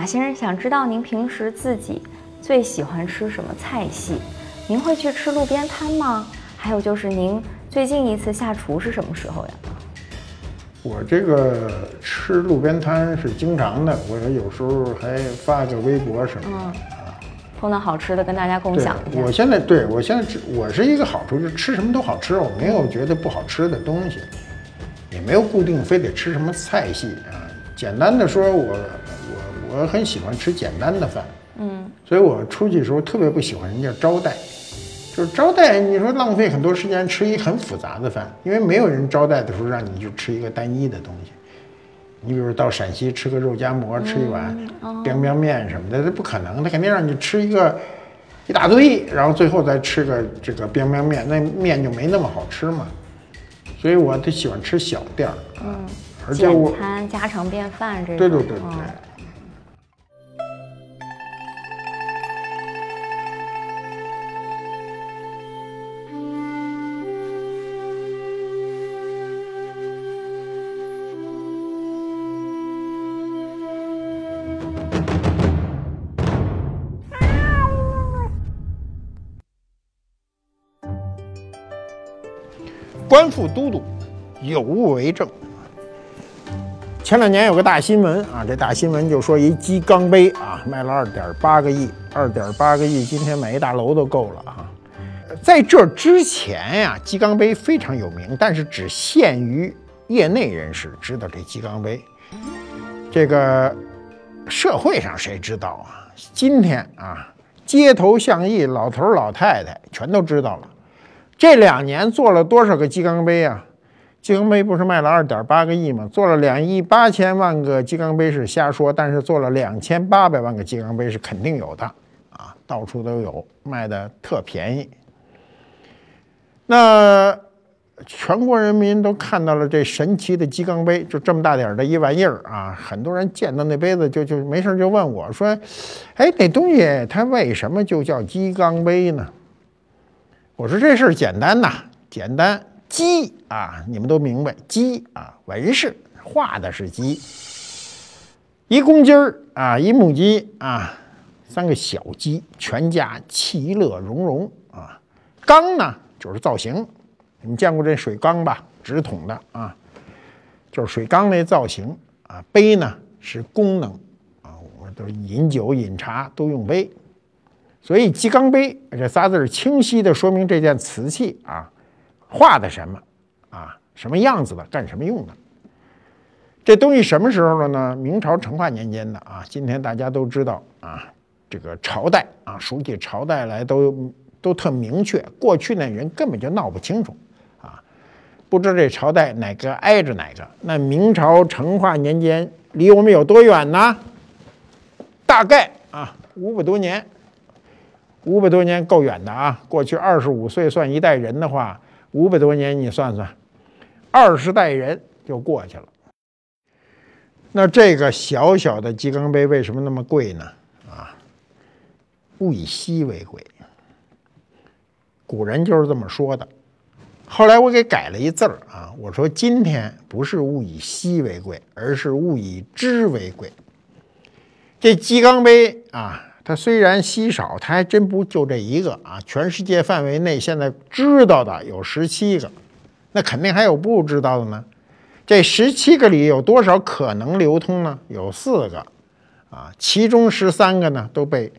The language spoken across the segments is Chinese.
马先生想知道您平时自己最喜欢吃什么菜系？您会去吃路边摊吗？还有就是您最近一次下厨是什么时候呀？我这个吃路边摊是经常的，我有时候还发个微博什么的。碰到好吃的跟大家共享一下。我现在对我现在吃，我是一个好处，就是吃什么都好吃，我没有觉得不好吃的东西，也没有固定非得吃什么菜系啊。简单的说，我我我很喜欢吃简单的饭，嗯，所以我出去的时候特别不喜欢人家招待，就是招待你说浪费很多时间吃一很复杂的饭，因为没有人招待的时候让你去吃一个单一的东西。你比如到陕西吃个肉夹馍，吃一碗冰冰面什么的，这不可能，他肯定让你吃一个一大堆，然后最后再吃个这个冰冰面，那面就没那么好吃嘛。所以我就喜欢吃小店儿，嗯，而且我餐家常便饭这种，对对对对。官复都督，有物为证。前两年有个大新闻啊，这大新闻就说一鸡缸杯啊卖了二点八个亿，二点八个亿，今天买一大楼都够了啊。在这之前呀，鸡缸杯非常有名，但是只限于业内人士知道这鸡缸杯。这个社会上谁知道啊？今天啊，街头巷议，老头老太太全都知道了。这两年做了多少个鸡缸杯啊？鸡缸杯不是卖了二点八个亿吗？做了两亿八千万个鸡缸杯是瞎说，但是做了两千八百万个鸡缸杯是肯定有的啊，到处都有，卖的特便宜。那全国人民都看到了这神奇的鸡缸杯，就这么大点儿的一玩意儿啊！很多人见到那杯子就就没事就问我说：“哎，那东西它为什么就叫鸡缸杯呢？”我说这事儿简单呐，简单鸡啊，你们都明白鸡啊，纹饰画的是鸡，一公鸡儿啊，一母鸡啊，三个小鸡，全家其乐融融啊。缸呢就是造型，你见过这水缸吧？直筒的啊，就是水缸那造型啊。杯呢是功能啊，我们都饮酒饮茶都用杯。所以鸡缸杯这仨字儿清晰地说明这件瓷器啊，画的什么啊，什么样子的，干什么用的？这东西什么时候的呢？明朝成化年间的啊。今天大家都知道啊，这个朝代啊，数起朝代来都都特明确。过去那人根本就闹不清楚啊，不知这朝代哪个挨着哪个。那明朝成化年间离我们有多远呢？大概啊，五百多年。五百多年够远的啊！过去二十五岁算一代人的话，五百多年你算算，二十代人就过去了。那这个小小的鸡缸杯为什么那么贵呢？啊，物以稀为贵，古人就是这么说的。后来我给改了一字儿啊，我说今天不是物以稀为贵，而是物以知为贵。这鸡缸杯啊。它虽然稀少，它还真不就这一个啊！全世界范围内现在知道的有十七个，那肯定还有不知道的呢。这十七个里有多少可能流通呢？有四个，啊，其中十三个呢都被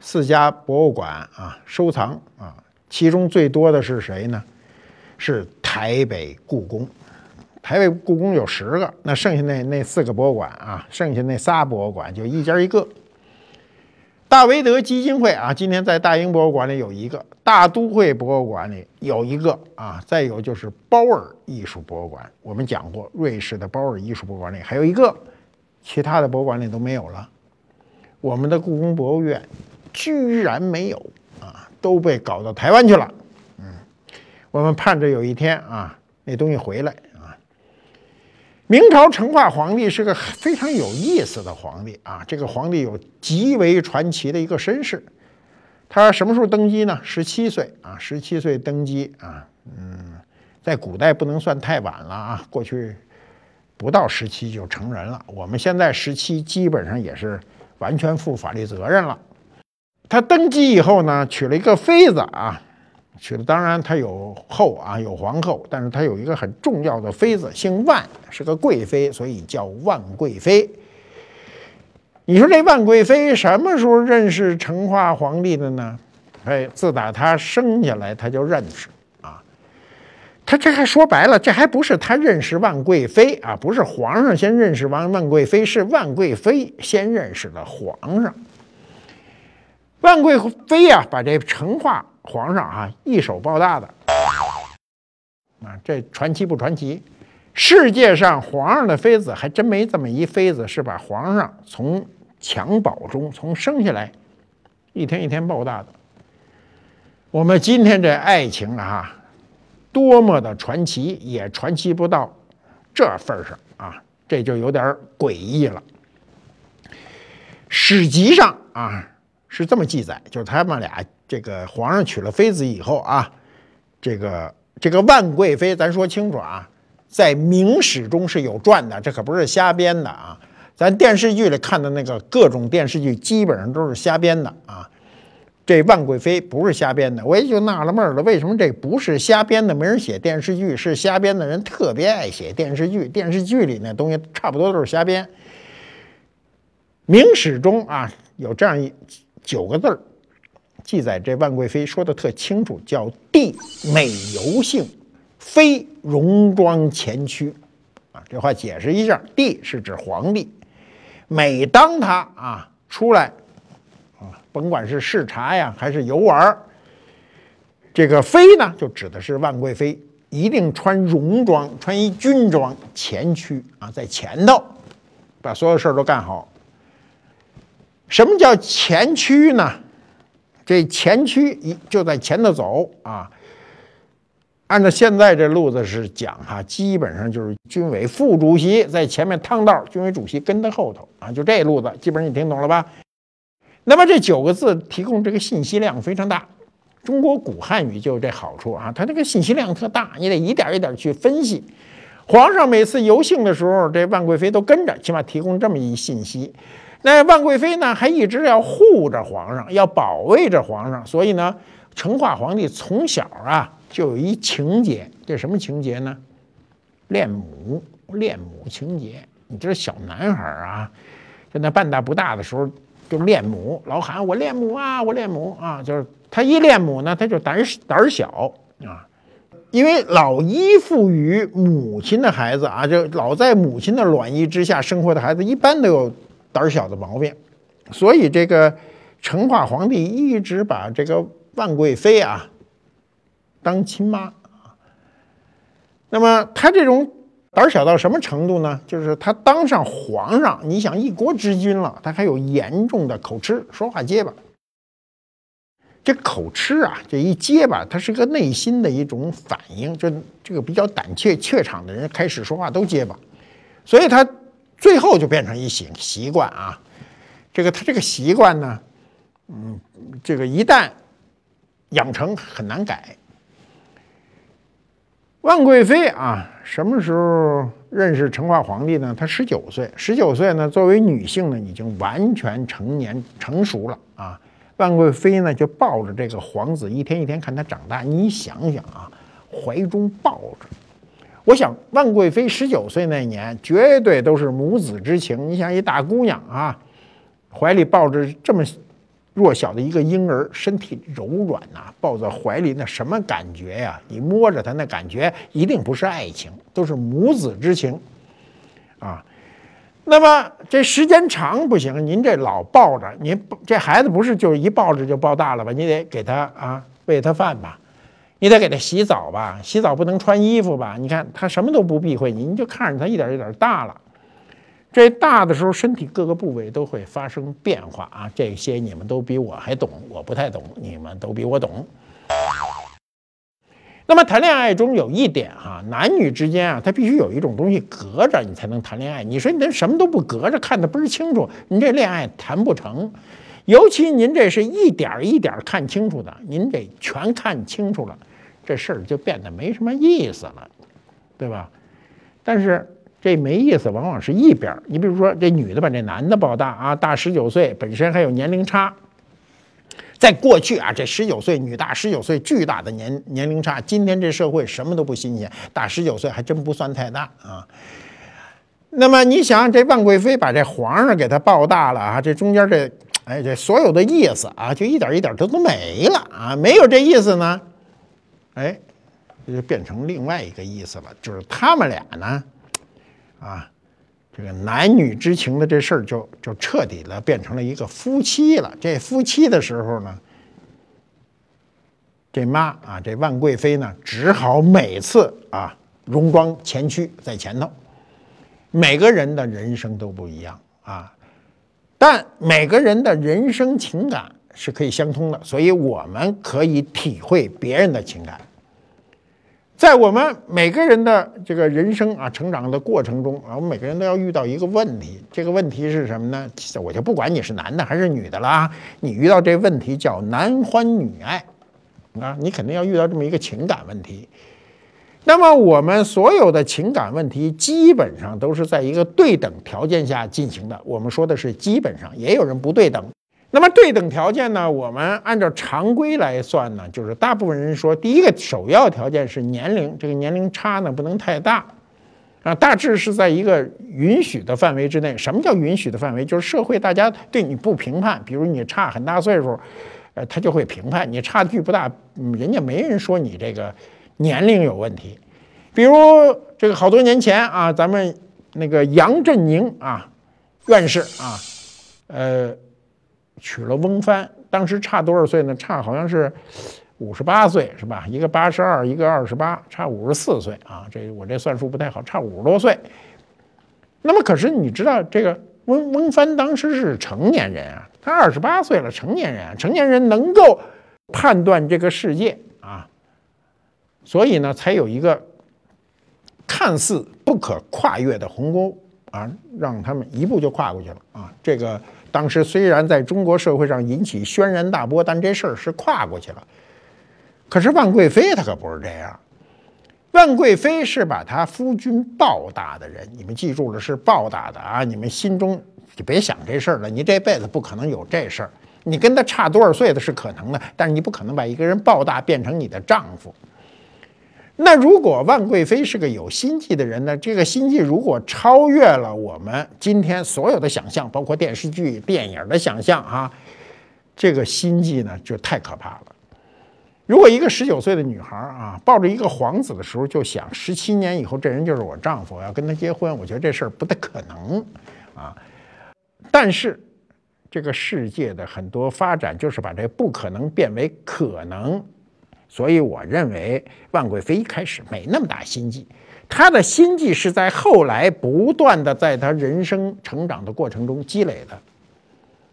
四家博物馆啊收藏啊。其中最多的是谁呢？是台北故宫。台北故宫有十个，那剩下那那四个博物馆啊，剩下那仨博物馆就一家一个。大维德基金会啊，今天在大英博物馆里有一个，大都会博物馆里有一个啊，再有就是包尔艺术博物馆，我们讲过，瑞士的包尔艺术博物馆里还有一个，其他的博物馆里都没有了。我们的故宫博物院居然没有啊，都被搞到台湾去了。嗯，我们盼着有一天啊，那东西回来。明朝成化皇帝是个非常有意思的皇帝啊！这个皇帝有极为传奇的一个身世。他什么时候登基呢？十七岁啊，十七岁登基啊。嗯，在古代不能算太晚了啊。过去不到十七就成人了。我们现在十七基本上也是完全负法律责任了。他登基以后呢，娶了一个妃子啊，娶了，当然他有后啊，有皇后，但是他有一个很重要的妃子，姓万，是个贵妃，所以叫万贵妃。你说这万贵妃什么时候认识成化皇帝的呢？哎，自打他生下来，他就认识啊。他这还说白了，这还不是他认识万贵妃啊，不是皇上先认识万万贵妃，是万贵妃先认识了皇上。万贵妃呀，把这成化皇上啊一手抱大的啊，这传奇不传奇？世界上皇上的妃子还真没这么一妃子，是把皇上从襁褓中从生下来一天一天抱大的。我们今天这爱情啊，多么的传奇，也传奇不到这份上啊，这就有点诡异了。史籍上啊。是这么记载，就是他们俩这个皇上娶了妃子以后啊，这个这个万贵妃，咱说清楚啊，在明史中是有传的，这可不是瞎编的啊。咱电视剧里看的那个各种电视剧，基本上都是瞎编的啊。这万贵妃不是瞎编的，我也就纳了闷了，为什么这不是瞎编的？没人写电视剧，是瞎编的人特别爱写电视剧，电视剧里那东西差不多都是瞎编。明史中啊，有这样一。九个字儿记载，这万贵妃说的特清楚，叫“帝美游幸，妃戎装前驱”。啊，这话解释一下，帝是指皇帝，每当他啊出来啊，甭管是视察呀还是游玩这个妃呢就指的是万贵妃，一定穿戎装，穿一军装前驱啊，在前头把所有事儿都干好。什么叫前驱呢？这前驱一就在前头走啊。按照现在这路子是讲哈，基本上就是军委副主席在前面趟道，军委主席跟在后头啊，就这路子，基本上你听懂了吧？那么这九个字提供这个信息量非常大。中国古汉语就有这好处啊，它这个信息量特大，你得一点一点去分析。皇上每次游幸的时候，这万贵妃都跟着，起码提供这么一信息。那万贵妃呢，还一直要护着皇上，要保卫着皇上，所以呢，成化皇帝从小啊就有一情节，这什么情节呢？恋母，恋母情节。你知道小男孩啊，就那半大不大的时候就恋母，老喊我恋母啊，我恋母啊，就是他一恋母呢，他就胆胆小啊，因为老依附于母亲的孩子啊，就老在母亲的卵意之下生活的孩子，一般都有。胆小的毛病，所以这个成化皇帝一直把这个万贵妃啊当亲妈那么他这种胆小到什么程度呢？就是他当上皇上，你想一国之君了，他还有严重的口吃，说话结巴。这口吃啊，这一结巴，他是个内心的一种反应，就这个比较胆怯怯场的人开始说话都结巴，所以他。最后就变成一习习惯啊，这个他这个习惯呢，嗯，这个一旦养成很难改。万贵妃啊，什么时候认识成化皇帝呢？她十九岁，十九岁呢，作为女性呢，已经完全成年成熟了啊。万贵妃呢，就抱着这个皇子，一天一天看他长大。你想想啊，怀中抱着。我想，万贵妃十九岁那年，绝对都是母子之情。你想，一大姑娘啊，怀里抱着这么弱小的一个婴儿，身体柔软呐，抱在怀里那什么感觉呀？你摸着他那感觉，一定不是爱情，都是母子之情啊。那么这时间长不行，您这老抱着，您这孩子不是就一抱着就抱大了吧？你得给他啊喂他饭吧。你得给他洗澡吧，洗澡不能穿衣服吧？你看他什么都不避讳你，你就看着他一点一点大了。这大的时候，身体各个部位都会发生变化啊。这些你们都比我还懂，我不太懂，你们都比我懂。那么谈恋爱中有一点哈，男女之间啊，他必须有一种东西隔着你才能谈恋爱。你说你这什么都不隔着，看得倍儿清楚，你这恋爱谈不成。尤其您这是一点一点看清楚的，您这全看清楚了。这事儿就变得没什么意思了，对吧？但是这没意思，往往是一边儿。你比如说，这女的把这男的抱大啊，大十九岁，本身还有年龄差。在过去啊，这十九岁女大十九岁，巨大的年年龄差。今天这社会什么都不新鲜，大十九岁还真不算太大啊。那么你想，这万贵妃把这皇上给她抱大了啊，这中间这，哎，这所有的意思啊，就一点一点都都没了啊，没有这意思呢，哎，这就变成另外一个意思了，就是他们俩呢，啊，这个男女之情的这事儿就就彻底的变成了一个夫妻了。这夫妻的时候呢，这妈啊，这万贵妃呢，只好每次啊，荣光前驱在前头。每个人的人生都不一样啊，但每个人的人生情感是可以相通的，所以我们可以体会别人的情感。在我们每个人的这个人生啊成长的过程中啊，我们每个人都要遇到一个问题，这个问题是什么呢？我就不管你是男的还是女的了啊，你遇到这问题叫男欢女爱啊，你肯定要遇到这么一个情感问题。那么我们所有的情感问题基本上都是在一个对等条件下进行的。我们说的是基本上，也有人不对等。那么对等条件呢？我们按照常规来算呢，就是大部分人说，第一个首要条件是年龄，这个年龄差呢不能太大，啊，大致是在一个允许的范围之内。什么叫允许的范围？就是社会大家对你不评判，比如你差很大岁数，呃，他就会评判你差距不大，人家没人说你这个。年龄有问题，比如这个好多年前啊，咱们那个杨振宁啊，院士啊，呃，娶了翁帆，当时差多少岁呢？差好像是五十八岁，是吧？一个八十二，一个二十八，差五十四岁啊。这我这算数不太好，差五十多岁。那么可是你知道，这个翁翁帆当时是成年人啊，他二十八岁了，成年人，啊成年人能够判断这个世界啊。所以呢，才有一个看似不可跨越的鸿沟啊，让他们一步就跨过去了啊。这个当时虽然在中国社会上引起轩然大波，但这事儿是跨过去了。可是万贵妃她可不是这样，万贵妃是把她夫君抱大的人，你们记住了，是抱大的啊。你们心中就别想这事儿了，你这辈子不可能有这事儿。你跟他差多少岁的是可能的，但是你不可能把一个人抱大变成你的丈夫。那如果万贵妃是个有心计的人呢？这个心计如果超越了我们今天所有的想象，包括电视剧、电影的想象啊，这个心计呢就太可怕了。如果一个十九岁的女孩啊，抱着一个皇子的时候就想十七年以后这人就是我丈夫，我要跟他结婚，我觉得这事儿不太可能啊。但是这个世界的很多发展就是把这不可能变为可能。所以我认为万贵妃一开始没那么大心计，她的心计是在后来不断的在她人生成长的过程中积累的。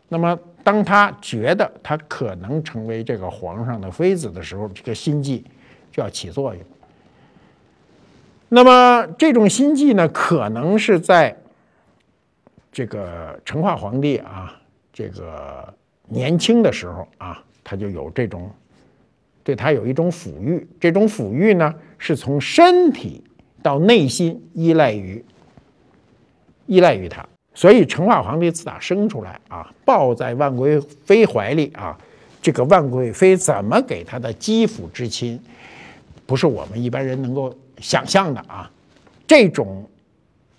那么，当她觉得她可能成为这个皇上的妃子的时候，这个心计就要起作用。那么，这种心计呢，可能是在这个成化皇帝啊，这个年轻的时候啊，他就有这种。对他有一种抚育，这种抚育呢，是从身体到内心依赖于依赖于他。所以成化皇帝自打生出来啊，抱在万贵妃怀里啊，这个万贵妃怎么给他的肌肤之亲，不是我们一般人能够想象的啊。这种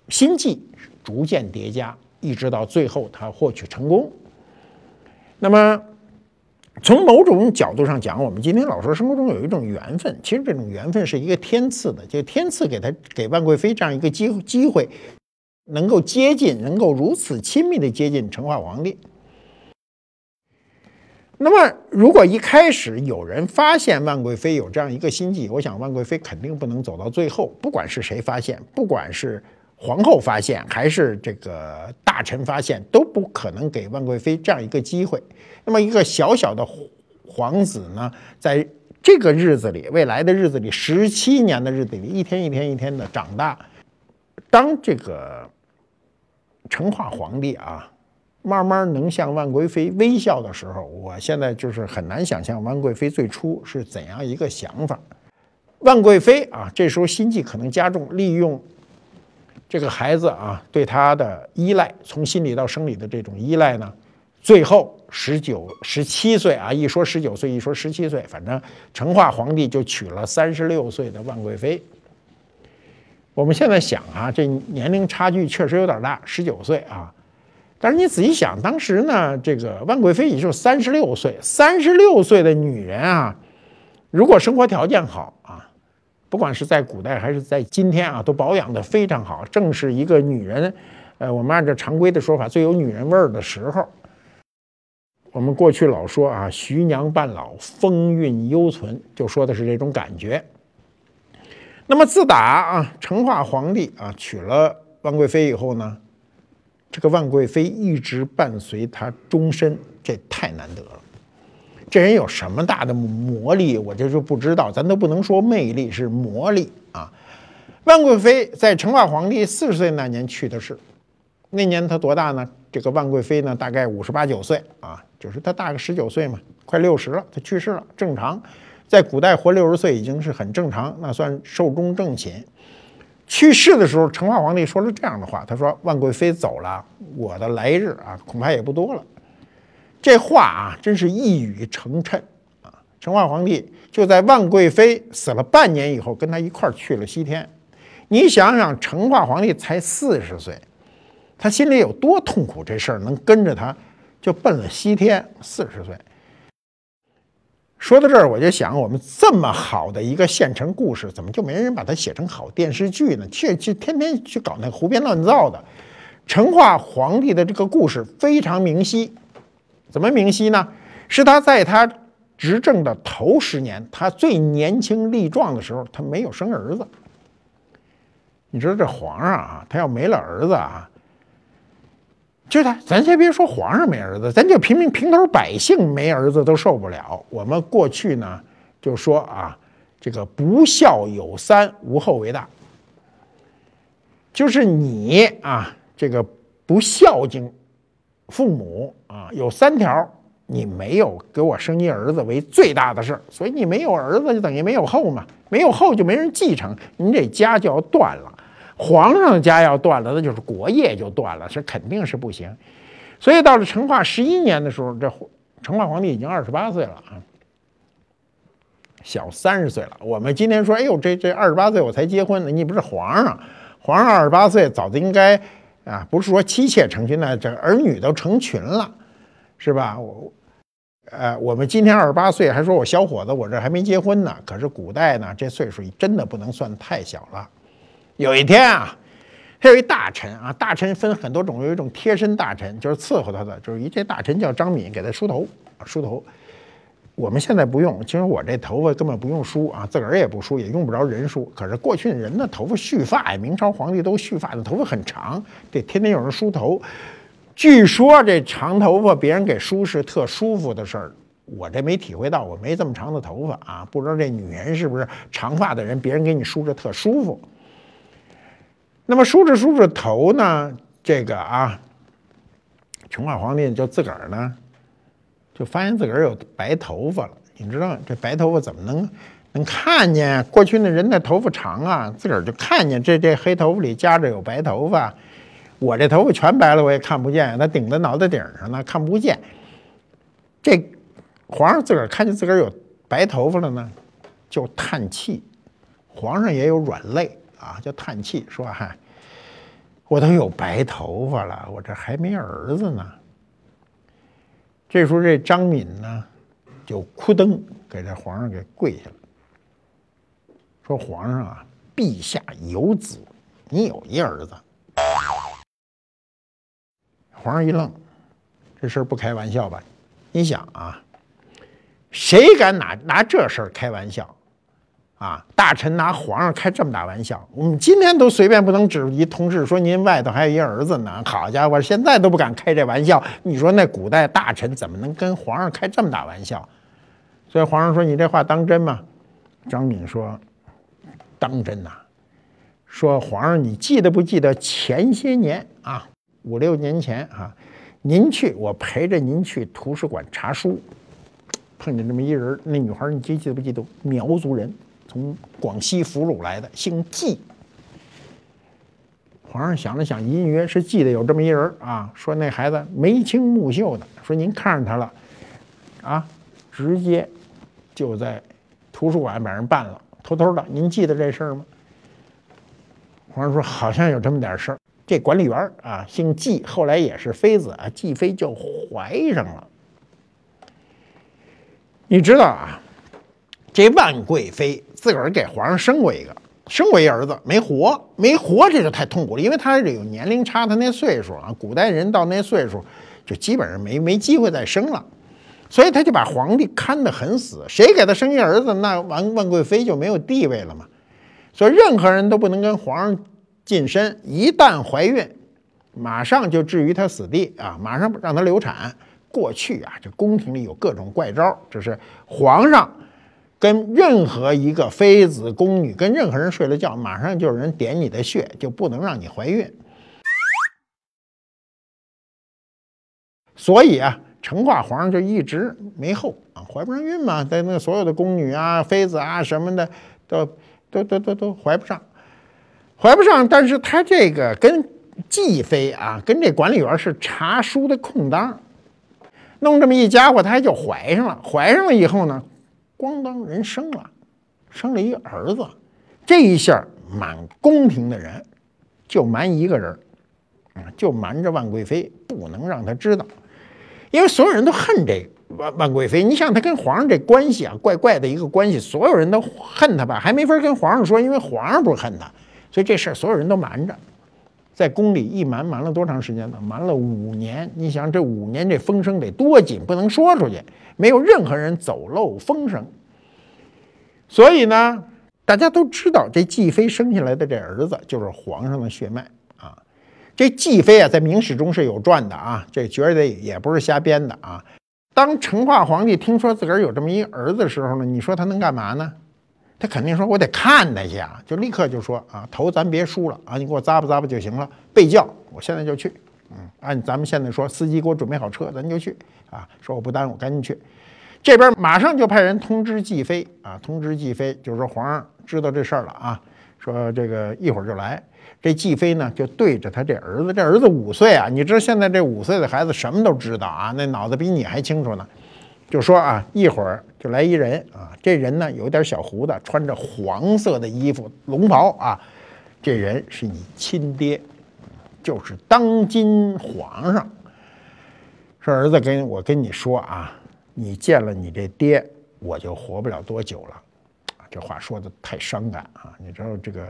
心计逐渐叠加，一直到最后他获取成功。那么。从某种角度上讲，我们今天老说生活中有一种缘分，其实这种缘分是一个天赐的，就天赐给他给万贵妃这样一个机机会，能够接近，能够如此亲密的接近成化皇帝。那么，如果一开始有人发现万贵妃有这样一个心计，我想万贵妃肯定不能走到最后。不管是谁发现，不管是皇后发现，还是这个大臣发现，都不可能给万贵妃这样一个机会。那么一个小小的皇子呢，在这个日子里，未来的日子里，十七年的日子里，一天一天一天的长大。当这个成化皇帝啊，慢慢能向万贵妃微笑的时候，我现在就是很难想象万贵妃最初是怎样一个想法。万贵妃啊，这时候心计可能加重，利用这个孩子啊对他的依赖，从心理到生理的这种依赖呢，最后十九、十七岁啊，一说十九岁，一说十七岁，反正成化皇帝就娶了三十六岁的万贵妃。我们现在想啊，这年龄差距确实有点大，十九岁啊。但是你仔细想，当时呢，这个万贵妃也就三十六岁，三十六岁的女人啊，如果生活条件好，不管是在古代还是在今天啊，都保养的非常好，正是一个女人，呃，我们按照常规的说法，最有女人味儿的时候。我们过去老说啊，徐娘半老，风韵犹存，就说的是这种感觉。那么自打啊，成化皇帝啊娶了万贵妃以后呢，这个万贵妃一直伴随他终身，这太难得了。这人有什么大的魔力，我这就不知道，咱都不能说魅力，是魔力啊。万贵妃在成化皇帝四十岁那年去的世，那年她多大呢？这个万贵妃呢，大概五十八九岁啊，就是她大个十九岁嘛，快六十了，她去世了，正常。在古代活六十岁已经是很正常，那算寿终正寝。去世的时候，成化皇帝说了这样的话：“他说万贵妃走了，我的来日啊，恐怕也不多了。”这话啊，真是一语成谶啊！成化皇帝就在万贵妃死了半年以后，跟他一块儿去了西天。你想想，成化皇帝才四十岁，他心里有多痛苦？这事儿能跟着他就奔了西天，四十岁。说到这儿，我就想，我们这么好的一个现成故事，怎么就没人把它写成好电视剧呢？去去，天天去搞那胡编乱造的。成化皇帝的这个故事非常明晰，怎么明晰呢？是他在他执政的头十年，他最年轻力壮的时候，他没有生儿子。你知道这皇上啊，他要没了儿子啊。就他，咱先别说皇上没儿子，咱就平民平头百姓没儿子都受不了。我们过去呢就说啊，这个不孝有三，无后为大。就是你啊，这个不孝敬父母啊，有三条，你没有给我生一儿子为最大的事儿，所以你没有儿子就等于没有后嘛，没有后就没人继承，你这家就要断了。皇上的家要断了，那就是国业就断了，这肯定是不行。所以到了成化十一年的时候，这成化皇帝已经二十八岁了啊，小三十岁了。我们今天说，哎呦，这这二十八岁我才结婚呢，你不是皇上，皇上二十八岁早就应该啊，不是说妻妾成群那，这儿女都成群了，是吧？我，呃，我们今天二十八岁还说我小伙子，我这还没结婚呢。可是古代呢，这岁数真的不能算太小了。有一天啊，他有一大臣啊，大臣分很多种，有一种贴身大臣，就是伺候他的，就是一这大臣叫张敏，给他梳头梳头。我们现在不用，其实我这头发根本不用梳啊，自个儿也不梳，也用不着人梳。可是过去人的头发蓄发呀，明朝皇帝都蓄发的头发很长，得天天有人梳头。据说这长头发别人给梳是特舒服的事儿，我这没体会到，我没这么长的头发啊，不知道这女人是不是长发的人，别人给你梳着特舒服。那么梳着梳着头呢，这个啊，成化皇帝就自个儿呢，就发现自个儿有白头发了。你知道这白头发怎么能能看见？过去那人的头发长啊，自个儿就看见这这黑头发里夹着有白头发。我这头发全白了，我也看不见，它顶在脑袋顶上呢，看不见。这皇上自个儿看见自个儿有白头发了呢，就叹气。皇上也有软肋。啊，就叹气说：“嗨，我都有白头发了，我这还没儿子呢。”这时候，这张敏呢，就哭噔给这皇上给跪下了，说：“皇上啊，陛下有子，你有一儿子。”皇上一愣，这事儿不开玩笑吧？你想啊，谁敢拿拿这事儿开玩笑？啊！大臣拿皇上开这么大玩笑，我们今天都随便不能指一同事说您外头还有一儿子呢。好家伙，现在都不敢开这玩笑。你说那古代大臣怎么能跟皇上开这么大玩笑？所以皇上说：“你这话当真吗？”张敏说：“当真呐。”说皇上，你记得不记得前些年啊，五六年前啊，您去我陪着您去图书馆查书，碰见这么一人，那女孩你记记不记得？苗族人。从广西俘虏来的，姓纪。皇上想了想，隐约是记得有这么一人啊，说那孩子眉清目秀的，说您看上他了，啊，直接就在图书馆把人办了，偷偷的。您记得这事儿吗？皇上说好像有这么点事儿。这管理员啊，姓纪，后来也是妃子啊，纪妃就怀上了。你知道啊，这万贵妃自个儿给皇上生过一个。生过一儿子没活，没活这就太痛苦了，因为他这有年龄差，他那岁数啊，古代人到那岁数就基本上没没机会再生了，所以他就把皇帝看得很死。谁给他生一儿子，那万万贵妃就没有地位了嘛。所以任何人都不能跟皇上近身，一旦怀孕，马上就置于他死地啊，马上让他流产。过去啊，这宫廷里有各种怪招，这是皇上。跟任何一个妃子、宫女，跟任何人睡了觉，马上就有人点你的穴，就不能让你怀孕。所以啊，成化皇上就一直没后啊，怀不上孕嘛。在那所有的宫女啊、妃子啊什么的，都都都都都怀不上，怀不上。但是他这个跟继妃啊，跟这管理员是查书的空档，弄这么一家伙，他还就怀上了。怀上了以后呢？咣当，人生了，生了一儿子，这一下满宫廷的人就瞒一个人啊，就瞒着万贵妃，不能让他知道，因为所有人都恨这万万贵妃。你想，他跟皇上这关系啊，怪怪的一个关系，所有人都恨他吧，还没法跟皇上说，因为皇上不恨他，所以这事儿所有人都瞒着，在宫里一瞒瞒了多长时间呢？瞒了五年。你想，这五年这风声得多紧，不能说出去。没有任何人走漏风声，所以呢，大家都知道这继妃生下来的这儿子就是皇上的血脉啊。这继妃啊，在明史中是有传的啊，这绝对也不是瞎编的啊。当成化皇帝听说自个儿有这么一儿子的时候呢，你说他能干嘛呢？他肯定说：“我得看他去啊！”就立刻就说：“啊，头咱别输了啊，你给我咂吧咂吧就行了。备轿，我现在就去。嗯，按咱们现在说，司机给我准备好车，咱就去。”啊，说我不耽误，赶紧去。这边马上就派人通知继妃啊，通知继妃，就是说皇上知道这事儿了啊，说这个一会儿就来。这继妃呢，就对着他这儿子，这儿子五岁啊，你知道现在这五岁的孩子什么都知道啊，那脑子比你还清楚呢。就说啊，一会儿就来一人啊，这人呢有点小胡子，穿着黄色的衣服龙袍啊，这人是你亲爹，就是当今皇上。说儿子，跟我跟你说啊，你见了你这爹，我就活不了多久了。这话说的太伤感啊！你知道这个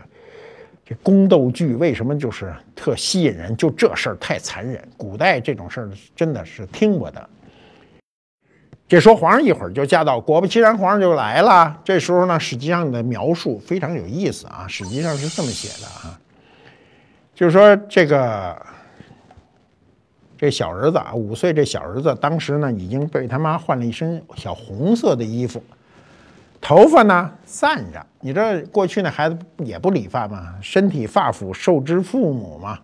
这宫斗剧为什么就是特吸引人？就这事儿太残忍，古代这种事儿真的是听不得。这说皇上一会儿就驾到，果不其然，皇上就来了。这时候呢，史记上的描述非常有意思啊，史记上是这么写的啊，就是说这个。这小儿子啊，五岁这小儿子，当时呢已经被他妈换了一身小红色的衣服，头发呢散着。你这过去那孩子也不理发嘛，身体发肤受之父母嘛，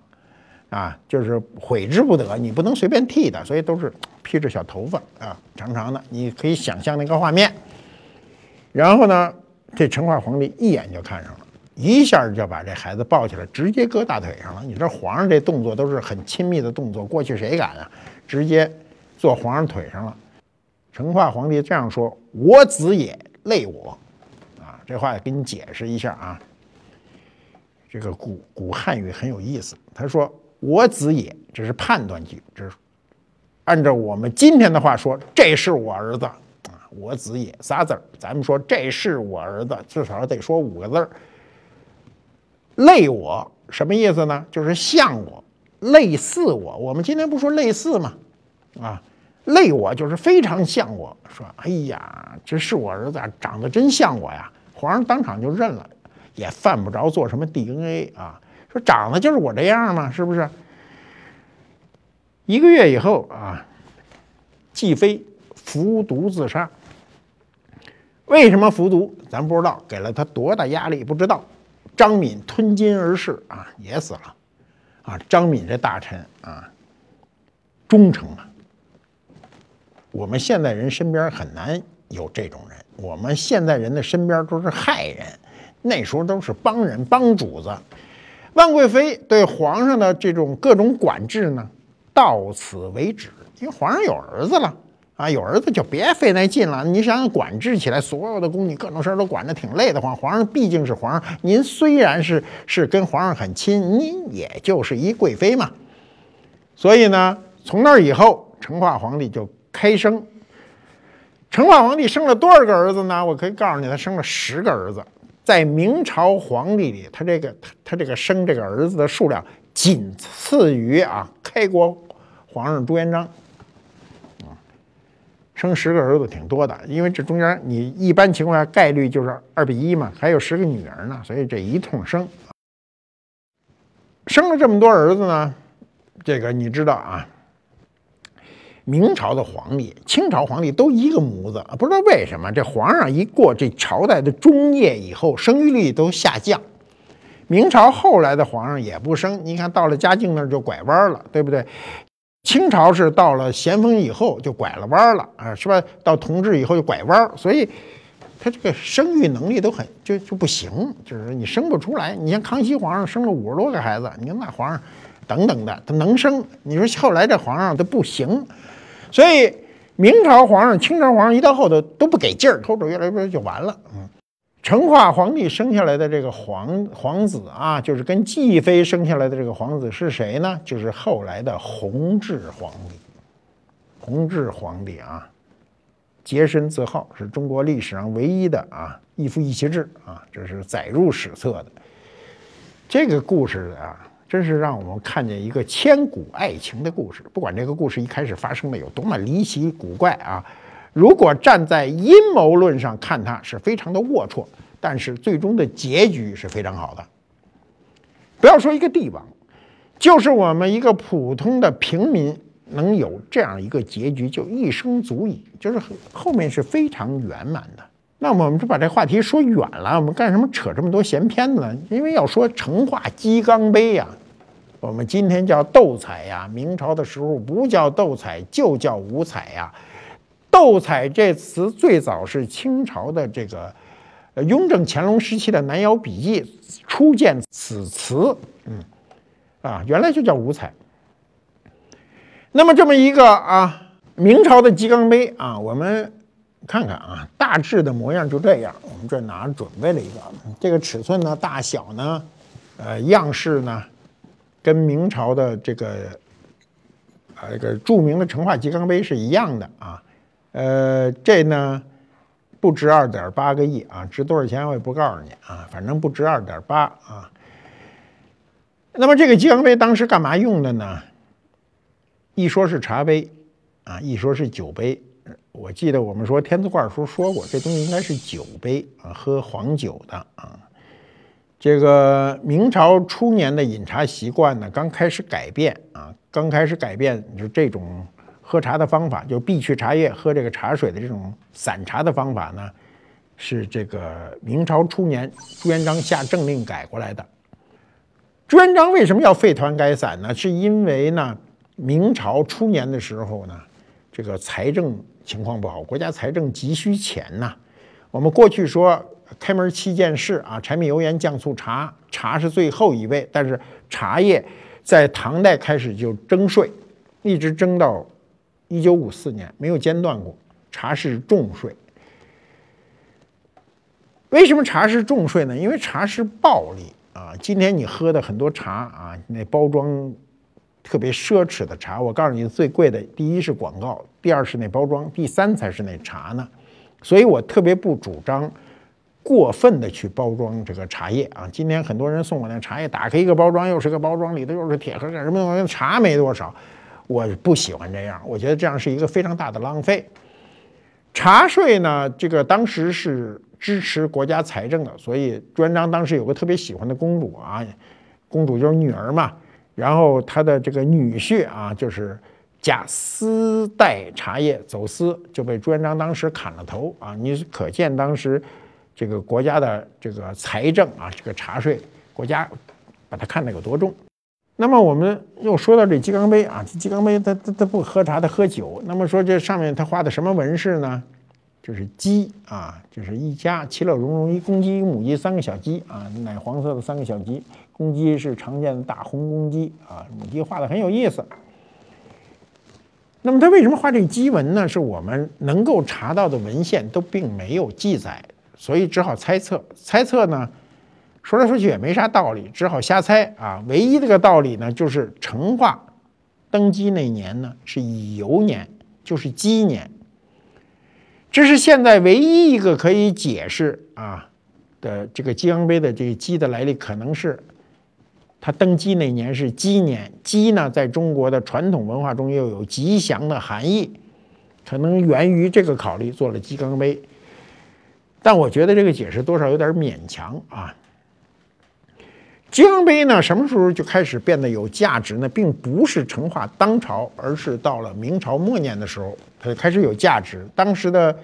啊，就是悔之不得，你不能随便剃的，所以都是披着小头发啊，长长的。你可以想象那个画面。然后呢，这成化皇帝一眼就看上了。一下就把这孩子抱起来，直接搁大腿上了。你这皇上这动作都是很亲密的动作，过去谁敢啊？直接坐皇上腿上了。成化皇帝这样说：“我子也，累我。”啊，这话给你解释一下啊。这个古古汉语很有意思。他说：“我子也”，这是判断句，这是按照我们今天的话说，这是我儿子啊。我子也仨字儿，咱们说这是我儿子，至少得说五个字儿。类我什么意思呢？就是像我，类似我。我们今天不说类似吗？啊，类我就是非常像我。说，哎呀，这是我儿子，长得真像我呀！皇上当场就认了，也犯不着做什么 DNA 啊。说长得就是我这样嘛，是不是？一个月以后啊，继妃服毒自杀。为什么服毒？咱不知道，给了他多大压力？不知道。张敏吞金而逝啊，也死了，啊，张敏这大臣啊，忠诚啊。我们现代人身边很难有这种人，我们现代人的身边都是害人，那时候都是帮人帮主子，万贵妃对皇上的这种各种管制呢，到此为止，因为皇上有儿子了啊，有儿子就别费那劲了。你想想，管制起来所有的宫女各种事儿都管得挺累的慌。皇上毕竟是皇上，您虽然是是跟皇上很亲，您也就是一贵妃嘛。所以呢，从那以后，成化皇帝就开生。成化皇帝生了多少个儿子呢？我可以告诉你，他生了十个儿子。在明朝皇帝里，他这个他这个生这个儿子的数量仅次于啊开国皇上朱元璋，啊，生十个儿子挺多的，因为这中间你一般情况下概率就是二比一嘛，还有十个女儿呢，所以这一通生，生了这么多儿子呢，这个你知道啊。明朝的皇帝、清朝皇帝都一个模子，不知道为什么这皇上一过这朝代的中叶以后，生育率都下降。明朝后来的皇上也不生，你看到了嘉靖那儿就拐弯了，对不对？清朝是到了咸丰以后就拐了弯了啊，是吧？到同治以后就拐弯，所以他这个生育能力都很就就不行，就是你生不出来。你像康熙皇上生了五十多个孩子，你看那皇上等等的他能生，你说后来这皇上他不行。所以明朝皇上、清朝皇上一到后头都不给劲儿，后头越来越就完了。嗯，成化皇帝生下来的这个皇皇子啊，就是跟继妃生下来的这个皇子是谁呢？就是后来的弘治皇帝。弘治皇帝啊，洁身自好，是中国历史上唯一的啊一夫一妻制啊，这是载入史册的。这个故事啊。真是让我们看见一个千古爱情的故事。不管这个故事一开始发生的有多么离奇古怪啊，如果站在阴谋论上看，它是非常的龌龊，但是最终的结局是非常好的。不要说一个帝王，就是我们一个普通的平民能有这样一个结局，就一生足矣，就是后面是非常圆满的。那么我们就把这话题说远了，我们干什么扯这么多闲篇呢？因为要说成化鸡缸杯呀，我们今天叫斗彩呀，明朝的时候不叫斗彩，就叫五彩呀。斗彩这词最早是清朝的这个雍正乾隆时期的《南窑笔记》初见此词，嗯，啊，原来就叫五彩。那么这么一个啊，明朝的鸡缸杯啊，我们。看看啊，大致的模样就这样。我们这拿准备了一个，这个尺寸呢，大小呢，呃，样式呢，跟明朝的这个啊这个著名的成化鸡缸杯是一样的啊。呃，这呢不值二点八个亿啊，值多少钱我也不告诉你啊，反正不值二点八啊。那么这个鸡缸杯当时干嘛用的呢？一说是茶杯啊，一说是酒杯。我记得我们说天字罐书说过，这东西应该是酒杯啊，喝黄酒的啊。这个明朝初年的饮茶习惯呢，刚开始改变啊，刚开始改变就这种喝茶的方法，就避去茶叶喝这个茶水的这种散茶的方法呢，是这个明朝初年朱元璋下政令改过来的。朱元璋为什么要废团改散呢？是因为呢，明朝初年的时候呢，这个财政。情况不好，国家财政急需钱呐。我们过去说开门七件事啊，柴米油盐酱醋茶，茶是最后一位。但是茶叶在唐代开始就征税，一直征到一九五四年，没有间断过。茶是重税。为什么茶是重税呢？因为茶是暴利啊。今天你喝的很多茶啊，那包装。特别奢侈的茶，我告诉你，最贵的第一是广告，第二是那包装，第三才是那茶呢。所以我特别不主张过分的去包装这个茶叶啊。今天很多人送我那茶叶，打开一个包装又是个包装，里头又是铁盒，干什么用？茶没多少，我不喜欢这样，我觉得这样是一个非常大的浪费。茶税呢，这个当时是支持国家财政的，所以朱元璋当时有个特别喜欢的公主啊，公主就是女儿嘛。然后他的这个女婿啊，就是假私带茶叶走私，就被朱元璋当时砍了头啊！你可见当时这个国家的这个财政啊，这个茶税，国家把它看得有多重。那么我们又说到这鸡缸杯啊，这鸡缸杯它它它不喝茶，它喝酒。那么说这上面它画的什么纹饰呢？就是鸡啊，就是一家其乐融融，一公鸡母鸡三个小鸡啊，奶黄色的三个小鸡。公鸡是常见的大红公鸡啊，母鸡画的很有意思。那么他为什么画这鸡纹呢？是我们能够查到的文献都并没有记载，所以只好猜测。猜测呢，说来说去也没啥道理，只好瞎猜啊。唯一这个道理呢，就是成化登基那年呢是乙酉年，就是鸡年。这是现在唯一一个可以解释啊的这个鸡缸杯的这个鸡的来历，可能是。他登基那年是鸡年，鸡呢，在中国的传统文化中又有吉祥的含义，可能源于这个考虑做了鸡缸杯。但我觉得这个解释多少有点勉强啊。金杯呢，什么时候就开始变得有价值呢？并不是成化当朝，而是到了明朝末年的时候，它就开始有价值。当时的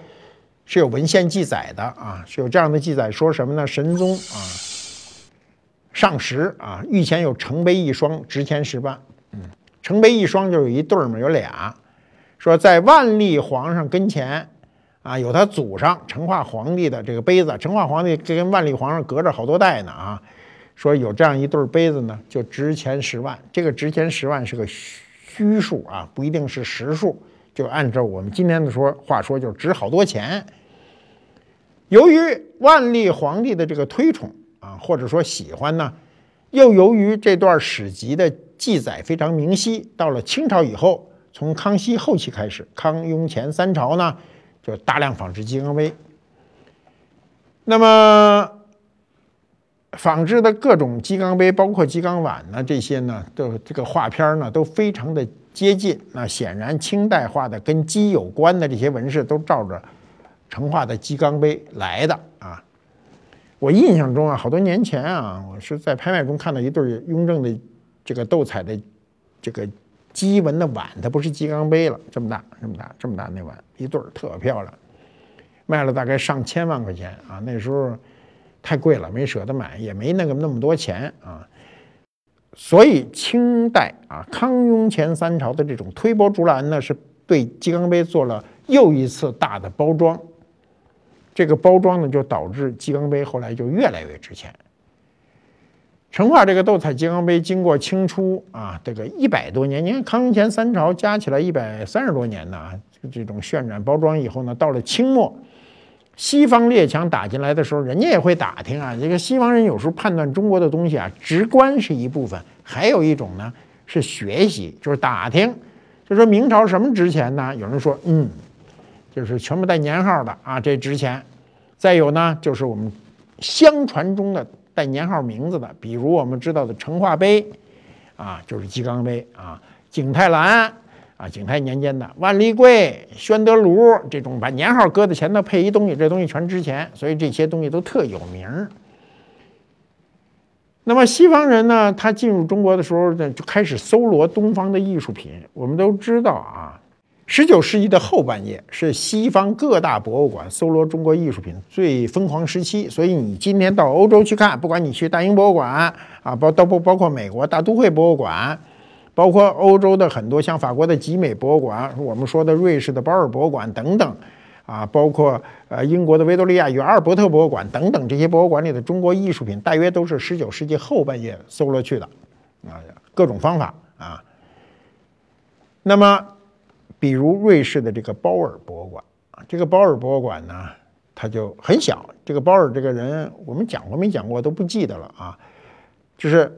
是有文献记载的啊，是有这样的记载，说什么呢？神宗啊。上十啊，御前有成杯一双，值钱十万。嗯，成杯一双就有一对儿嘛，有俩。说在万历皇上跟前啊，有他祖上成化皇帝的这个杯子。成化皇帝跟万历皇上隔着好多代呢啊。说有这样一对杯子呢，就值钱十万。这个值钱十万是个虚数啊，不一定是实数。就按照我们今天的说话说，就值好多钱。由于万历皇帝的这个推崇。啊，或者说喜欢呢，又由于这段史籍的记载非常明晰，到了清朝以后，从康熙后期开始，康雍乾三朝呢，就大量仿制鸡缸杯。那么仿制的各种鸡缸杯，包括鸡缸碗呢，这些呢，都这个画片呢，都非常的接近。那显然，清代画的跟鸡有关的这些纹饰，都照着成化的鸡缸杯来的啊。我印象中啊，好多年前啊，我是在拍卖中看到一对雍正的这个斗彩的这个鸡纹的碗，它不是鸡缸杯了，这么大，这么大，这么大那碗，一对儿特漂亮，卖了大概上千万块钱啊！那时候太贵了，没舍得买，也没那个那么多钱啊。所以清代啊，康雍乾三朝的这种推波助澜呢，是对鸡缸杯做了又一次大的包装。这个包装呢，就导致鸡缸杯后来就越来越值钱。成化这个斗彩鸡缸杯，经过清初啊，这个一百多年，你看康乾三朝加起来一百三十多年呢，这种渲染包装以后呢，到了清末，西方列强打进来的时候，人家也会打听啊。这个西方人有时候判断中国的东西啊，直观是一部分，还有一种呢是学习，就是打听，就说明朝什么值钱呢？有人说，嗯。就是全部带年号的啊，这值钱。再有呢，就是我们相传中的带年号名字的，比如我们知道的成化杯，啊，就是鸡缸杯啊；景泰蓝啊，景泰年间的万历柜、宣德炉这种，把年号搁在前头配一东西，这东西全值钱，所以这些东西都特有名儿。那么西方人呢，他进入中国的时候呢，就开始搜罗东方的艺术品。我们都知道啊。十九世纪的后半叶是西方各大博物馆搜罗中国艺术品最疯狂时期，所以你今天到欧洲去看，不管你去大英博物馆啊，包都不包括美国大都会博物馆，包括欧洲的很多像法国的集美博物馆，我们说的瑞士的保尔博物馆等等，啊，包括呃英国的维多利亚与阿尔伯特博物馆等等这些博物馆里的中国艺术品，大约都是十九世纪后半叶搜罗去的，啊，各种方法啊，那么。比如瑞士的这个包尔博物馆啊，这个包尔博物馆呢，它就很小。这个包尔这个人，我们讲过没讲过都不记得了啊。就是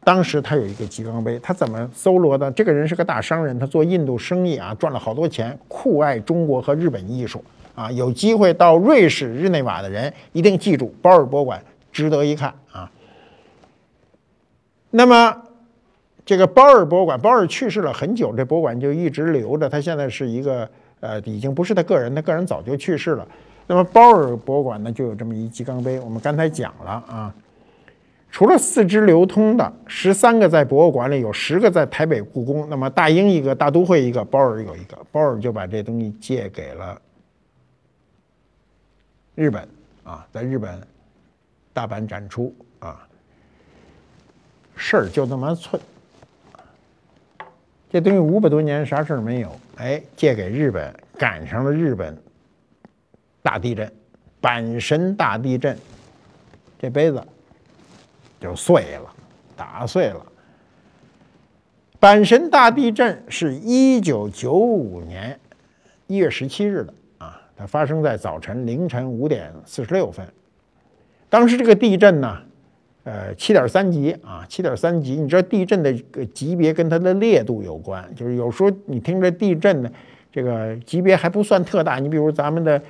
当时他有一个鸡缸杯，他怎么搜罗的？这个人是个大商人，他做印度生意啊，赚了好多钱，酷爱中国和日本艺术啊。有机会到瑞士日内瓦的人一定记住包尔博物馆，值得一看啊。那么。这个包尔博物馆，包尔去世了很久，这博物馆就一直留着。他现在是一个呃，已经不是他个人，他个人早就去世了。那么包尔博物馆呢，就有这么一鸡缸杯。我们刚才讲了啊，除了四只流通的，十三个在博物馆里，有十个在台北故宫。那么大英一个，大都会一个，包尔有一个，包尔就把这东西借给了日本啊，在日本大阪展出啊，事儿就那么寸。这东西五百多年啥事儿没有，哎，借给日本，赶上了日本大地震，阪神大地震，这杯子就碎了，打碎了。阪神大地震是一九九五年一月十七日的啊，它发生在早晨凌晨五点四十六分。当时这个地震呢，呃，七点三级啊，七点三级。你知道地震的个级别跟它的烈度有关，就是有时候你听着地震呢这个级别还不算特大，你比如咱们的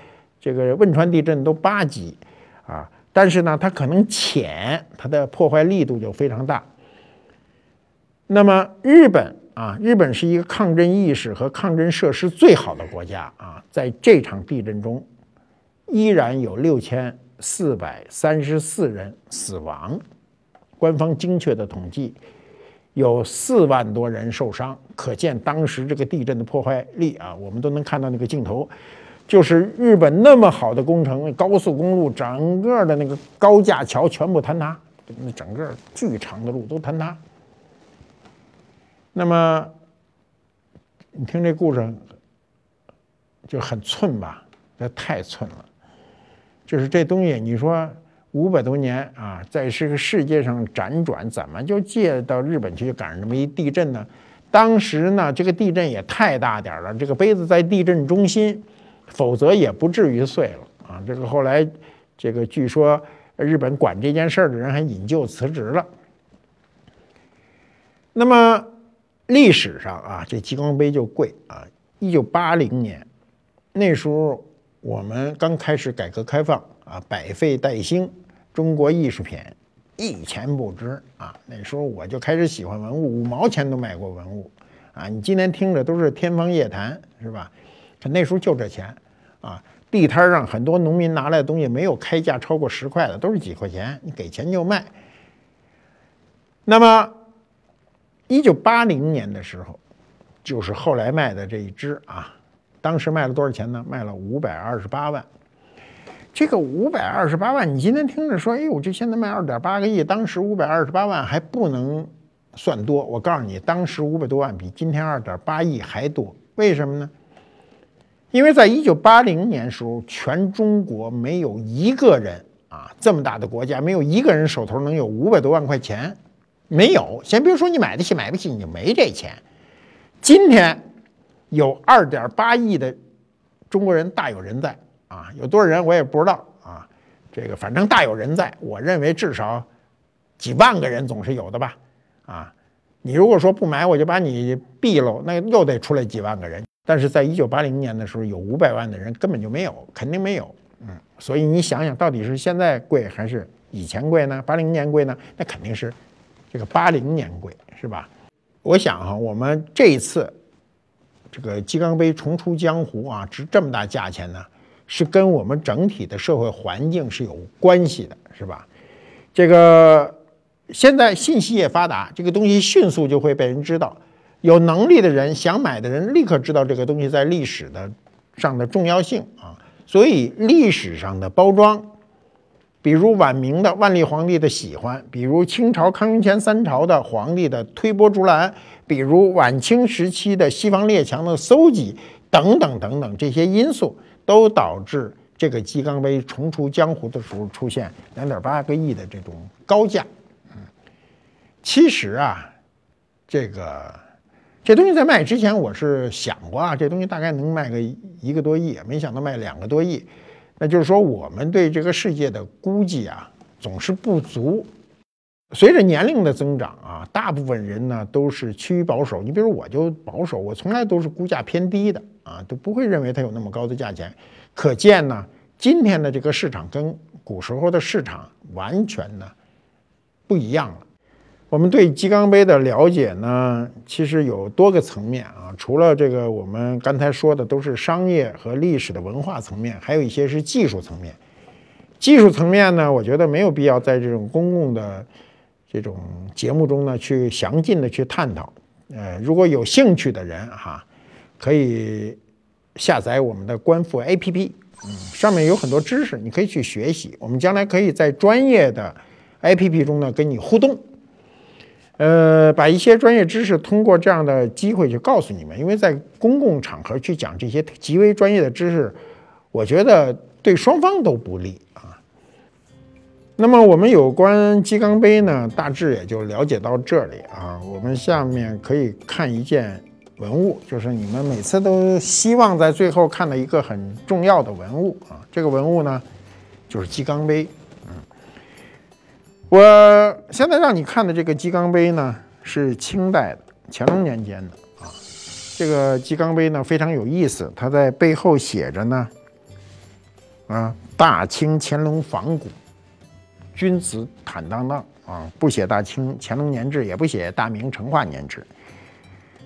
这个汶川地震都八级啊，但是呢，它可能浅，它的破坏力度就非常大。那么日本啊，日本是一个抗震意识和抗震设施最好的国家啊，在这场地震中，依然有六千四百三十四人死亡，官方精确的统计有四万多人受伤，可见当时这个地震的破坏力啊，我们都能看到那个镜头，就是日本那么好的工程，高速公路整个的那个高架桥全部坍塌，那整个巨长的路都坍塌。那么，你听这故事就很寸吧？这太寸了。就是这东西，你说五百多年啊，在这个世界上辗转，怎么就借到日本去赶上这么一地震呢？当时呢，这个地震也太大点了，这个杯子在地震中心，否则也不至于碎了啊。这个后来，这个据说日本管这件事儿的人还引咎辞职了。那么。历史上啊，这激光杯就贵啊！一九八零年，那时候我们刚开始改革开放啊，百废待兴，中国艺术品一钱不值啊。那时候我就开始喜欢文物，五毛钱都买过文物啊。你今天听着都是天方夜谭，是吧？可那时候就这钱啊，地摊上很多农民拿来的东西没有开价超过十块的，都是几块钱，你给钱就卖。那么。一九八零年的时候，就是后来卖的这一只啊，当时卖了多少钱呢？卖了五百二十八万。这个五百二十八万，你今天听着说，哎呦，这现在卖二点八个亿，当时五百二十八万还不能算多。我告诉你，当时五百多万比今天二点八亿还多。为什么呢？因为在一九八零年时候，全中国没有一个人啊，这么大的国家，没有一个人手头能有五百多万块钱。没有，先别说你买得起买不起，你就没这钱。今天有二点八亿的中国人大有人在啊，有多少人我也不知道啊。这个反正大有人在，我认为至少几万个人总是有的吧。啊，你如果说不买，我就把你毙了，那又得出来几万个人。但是在一九八零年的时候，有五百万的人根本就没有，肯定没有。嗯，所以你想想到底是现在贵还是以前贵呢？八零年贵呢？那肯定是。这个八零年贵是吧？我想哈，我们这一次这个鸡缸杯重出江湖啊，值这么大价钱呢，是跟我们整体的社会环境是有关系的，是吧？这个现在信息也发达，这个东西迅速就会被人知道，有能力的人想买的人立刻知道这个东西在历史的上的重要性啊，所以历史上的包装。比如晚明的万历皇帝的喜欢，比如清朝康雍乾三朝的皇帝的推波助澜，比如晚清时期的西方列强的搜集等等等等，这些因素都导致这个鸡缸杯重出江湖的时候出现两点八个亿的这种高价。嗯，其实啊，这个这东西在卖之前，我是想过啊，这东西大概能卖个一个多亿，没想到卖两个多亿。那就是说，我们对这个世界的估计啊，总是不足。随着年龄的增长啊，大部分人呢都是趋于保守。你比如我就保守，我从来都是估价偏低的啊，都不会认为它有那么高的价钱。可见呢，今天的这个市场跟古时候的市场完全呢不一样了。我们对鸡缸杯的了解呢，其实有多个层面啊。除了这个，我们刚才说的都是商业和历史的文化层面，还有一些是技术层面。技术层面呢，我觉得没有必要在这种公共的这种节目中呢去详尽的去探讨。呃，如果有兴趣的人哈，可以下载我们的官复 APP，嗯，上面有很多知识，你可以去学习。我们将来可以在专业的 APP 中呢跟你互动。呃，把一些专业知识通过这样的机会去告诉你们，因为在公共场合去讲这些极为专业的知识，我觉得对双方都不利。那么我们有关鸡缸杯呢，大致也就了解到这里啊。我们下面可以看一件文物，就是你们每次都希望在最后看到一个很重要的文物啊。这个文物呢，就是鸡缸杯。嗯，我现在让你看的这个鸡缸杯呢，是清代的乾隆年间的啊。这个鸡缸杯呢非常有意思，它在背后写着呢，啊，大清乾隆仿古。君子坦荡荡啊，不写大清乾隆年制，也不写大明成化年制。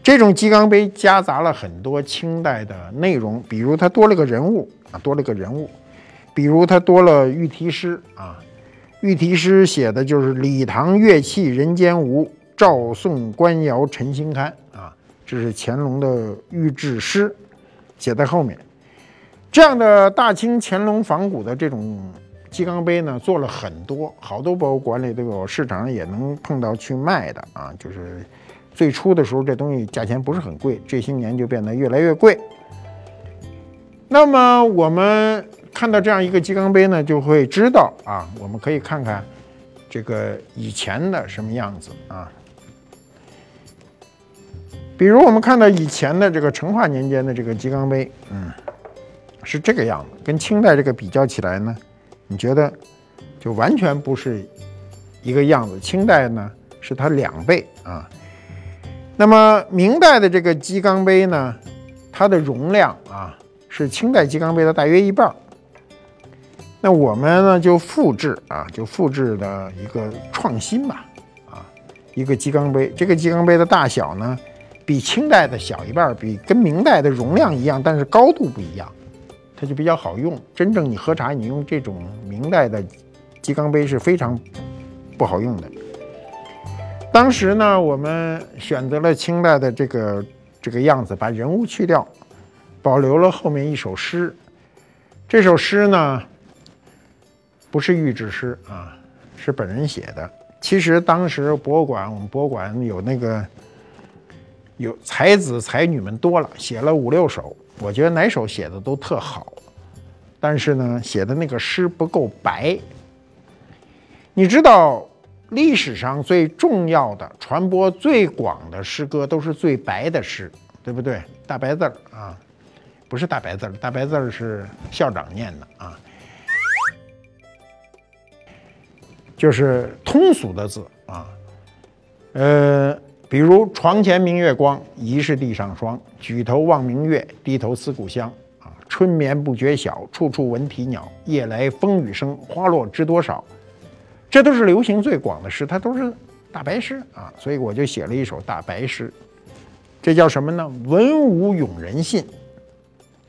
这种鸡缸杯夹杂了很多清代的内容，比如它多了个人物啊，多了个人物，比如它多了御题诗啊，御题诗写的就是“礼堂乐器人间无，赵宋官窑陈新堪”啊，这是乾隆的御制诗，写在后面。这样的大清乾隆仿古的这种。鸡缸杯呢，做了很多，好多博物馆里都有，市场上也能碰到去卖的啊。就是最初的时候，这东西价钱不是很贵，这些年就变得越来越贵。那么我们看到这样一个鸡缸杯呢，就会知道啊，我们可以看看这个以前的什么样子啊。比如我们看到以前的这个成化年间的这个鸡缸杯，嗯，是这个样子，跟清代这个比较起来呢。你觉得就完全不是一个样子。清代呢是它两倍啊。那么明代的这个鸡缸杯呢，它的容量啊是清代鸡缸杯的大约一半。那我们呢就复制啊，就复制的一个创新吧啊，一个鸡缸杯。这个鸡缸杯的大小呢比清代的小一半，比跟明代的容量一样，但是高度不一样。它就比较好用。真正你喝茶，你用这种明代的鸡缸杯是非常不好用的。当时呢，我们选择了清代的这个这个样子，把人物去掉，保留了后面一首诗。这首诗呢，不是御制诗啊，是本人写的。其实当时博物馆，我们博物馆有那个有才子才女们多了，写了五六首。我觉得哪首写的都特好，但是呢，写的那个诗不够白。你知道，历史上最重要的、传播最广的诗歌都是最白的诗，对不对？大白字儿啊，不是大白字儿，大白字儿是校长念的啊，就是通俗的字啊，呃。比如床前明月光，疑是地上霜。举头望明月，低头思故乡。啊，春眠不觉晓，处处闻啼鸟。夜来风雨声，花落知多少。这都是流行最广的诗，它都是大白诗啊。所以我就写了一首大白诗。这叫什么呢？文武永人信，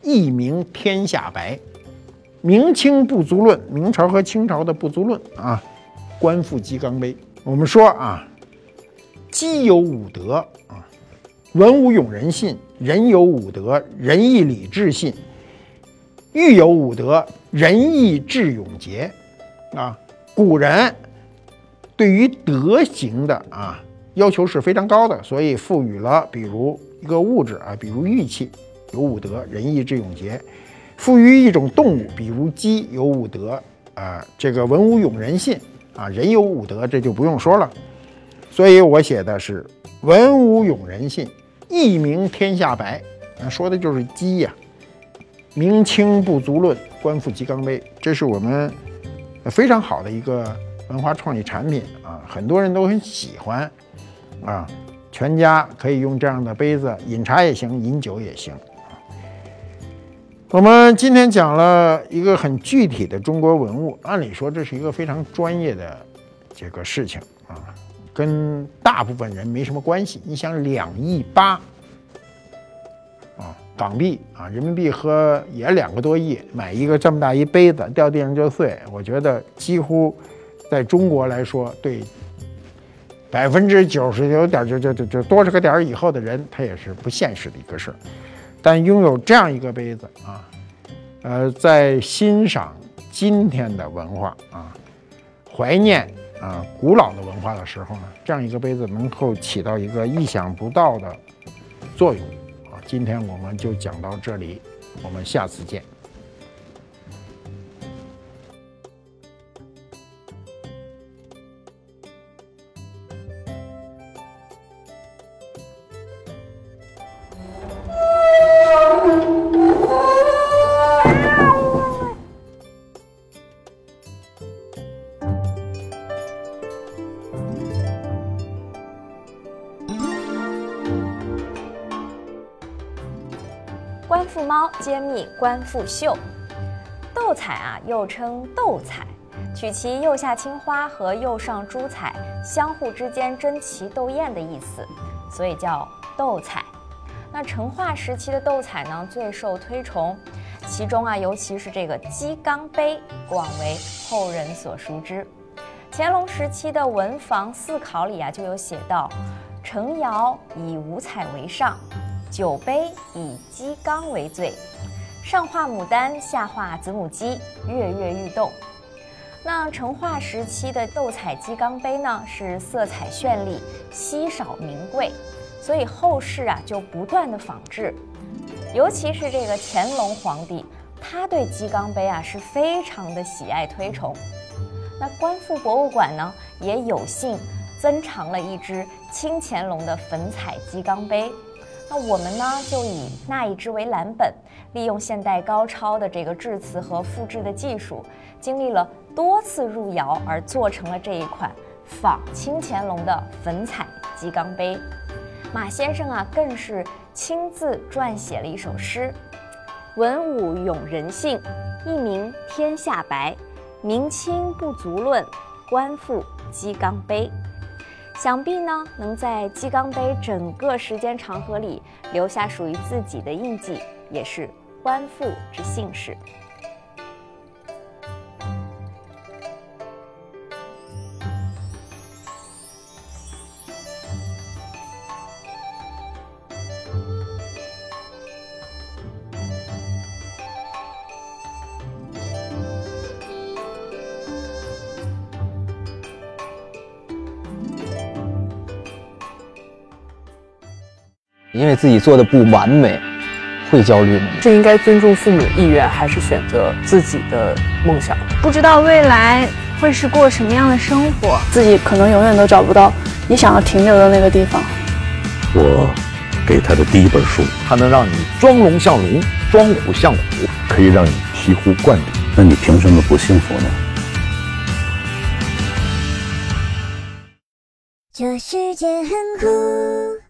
一鸣天下白。明清不足论，明朝和清朝的不足论啊。官复鸡缸杯，我们说啊。鸡有五德啊，文武勇人信；人有五德，仁义礼智信；玉有五德，仁义智勇节。啊，古人对于德行的啊要求是非常高的，所以赋予了，比如一个物质啊，比如玉器有五德，仁义智勇节；赋予一种动物，比如鸡有五德啊，这个文武勇人信啊，人有五德，这就不用说了。所以我写的是“文武勇人信，一鸣天下白”，说的就是鸡呀。明清不足论，官复鸡缸杯，这是我们非常好的一个文化创意产品啊，很多人都很喜欢啊。全家可以用这样的杯子饮茶也行，饮酒也行。我们今天讲了一个很具体的中国文物，按理说这是一个非常专业的这个事情啊。跟大部分人没什么关系。你想两亿八啊港币啊人民币和也两个多亿买一个这么大一杯子掉地上就碎，我觉得几乎在中国来说，对百分之九十九点就就就就多少个点以后的人，他也是不现实的一个事儿。但拥有这样一个杯子啊，呃，在欣赏今天的文化啊，怀念。啊，古老的文化的时候呢，这样一个杯子能够起到一个意想不到的作用。啊，今天我们就讲到这里，我们下次见。官复秀。斗彩啊，又称斗彩，取其右下青花和右上珠彩相互之间争奇斗艳的意思，所以叫斗彩。那成化时期的斗彩呢，最受推崇，其中啊，尤其是这个鸡缸杯，广为后人所熟知。乾隆时期的文房四考里啊，就有写到：成窑以五彩为上，酒杯以鸡缸为最。上画牡丹，下画子母鸡，跃跃欲动。那成化时期的斗彩鸡缸杯呢，是色彩绚丽，稀少名贵，所以后世啊就不断的仿制。尤其是这个乾隆皇帝，他对鸡缸杯啊是非常的喜爱推崇。那官复博物馆呢，也有幸增藏了一只清乾隆的粉彩鸡缸杯。那我们呢，就以那一只为蓝本，利用现代高超的这个制瓷和复制的技术，经历了多次入窑而做成了这一款仿清乾隆的粉彩鸡缸杯。马先生啊，更是亲自撰写了一首诗：“文武咏人性，一名天下白。明清不足论，官复鸡缸杯。”想必呢，能在鸡缸杯整个时间长河里留下属于自己的印记，也是官复之幸事。因为自己做的不完美，会焦虑吗？是应该尊重父母的意愿，还是选择自己的梦想？不知道未来会是过什么样的生活，自己可能永远都找不到你想要停留的那个地方。我给他的第一本书，它能让你装龙像龙，装虎像虎，可以让你醍醐灌顶。那你凭什么不幸福呢？这世界很酷。